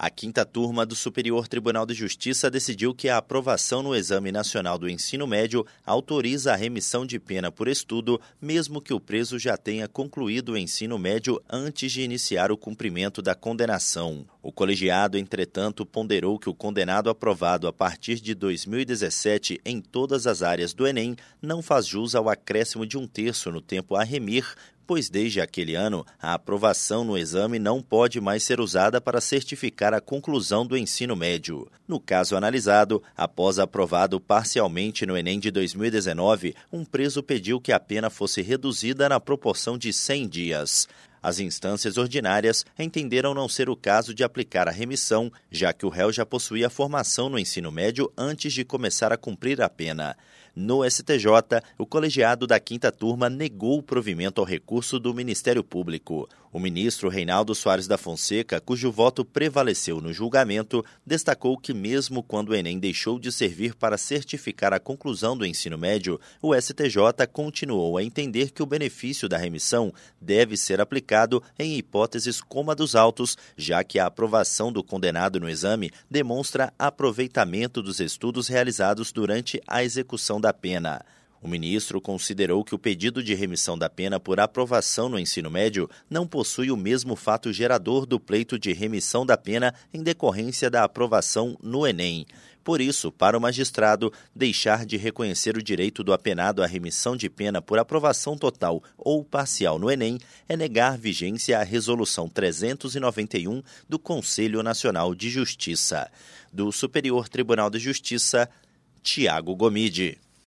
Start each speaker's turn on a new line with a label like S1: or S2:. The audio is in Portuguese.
S1: A quinta turma do Superior Tribunal de Justiça decidiu que a aprovação no Exame Nacional do Ensino Médio autoriza a remissão de pena por estudo, mesmo que o preso já tenha concluído o ensino médio antes de iniciar o cumprimento da condenação. O colegiado, entretanto, ponderou que o condenado aprovado a partir de 2017 em todas as áreas do Enem não faz jus ao acréscimo de um terço no tempo a remir pois desde aquele ano a aprovação no exame não pode mais ser usada para certificar a conclusão do ensino médio. No caso analisado, após aprovado parcialmente no Enem de 2019, um preso pediu que a pena fosse reduzida na proporção de 100 dias. As instâncias ordinárias entenderam não ser o caso de aplicar a remissão, já que o réu já possuía formação no ensino médio antes de começar a cumprir a pena. No STJ, o colegiado da quinta turma negou o provimento ao recurso do Ministério Público. O ministro Reinaldo Soares da Fonseca, cujo voto prevaleceu no julgamento, destacou que, mesmo quando o Enem deixou de servir para certificar a conclusão do ensino médio, o STJ continuou a entender que o benefício da remissão deve ser aplicado em hipóteses como a dos autos, já que a aprovação do condenado no exame demonstra aproveitamento dos estudos realizados durante a execução da pena. O ministro considerou que o pedido de remissão da pena por aprovação no ensino médio não possui o mesmo fato gerador do pleito de remissão da pena em decorrência da aprovação no Enem. Por isso, para o magistrado, deixar de reconhecer o direito do apenado à remissão de pena por aprovação total ou parcial no Enem é negar vigência à Resolução 391 do Conselho Nacional de Justiça. Do Superior Tribunal de Justiça, Tiago Gomide.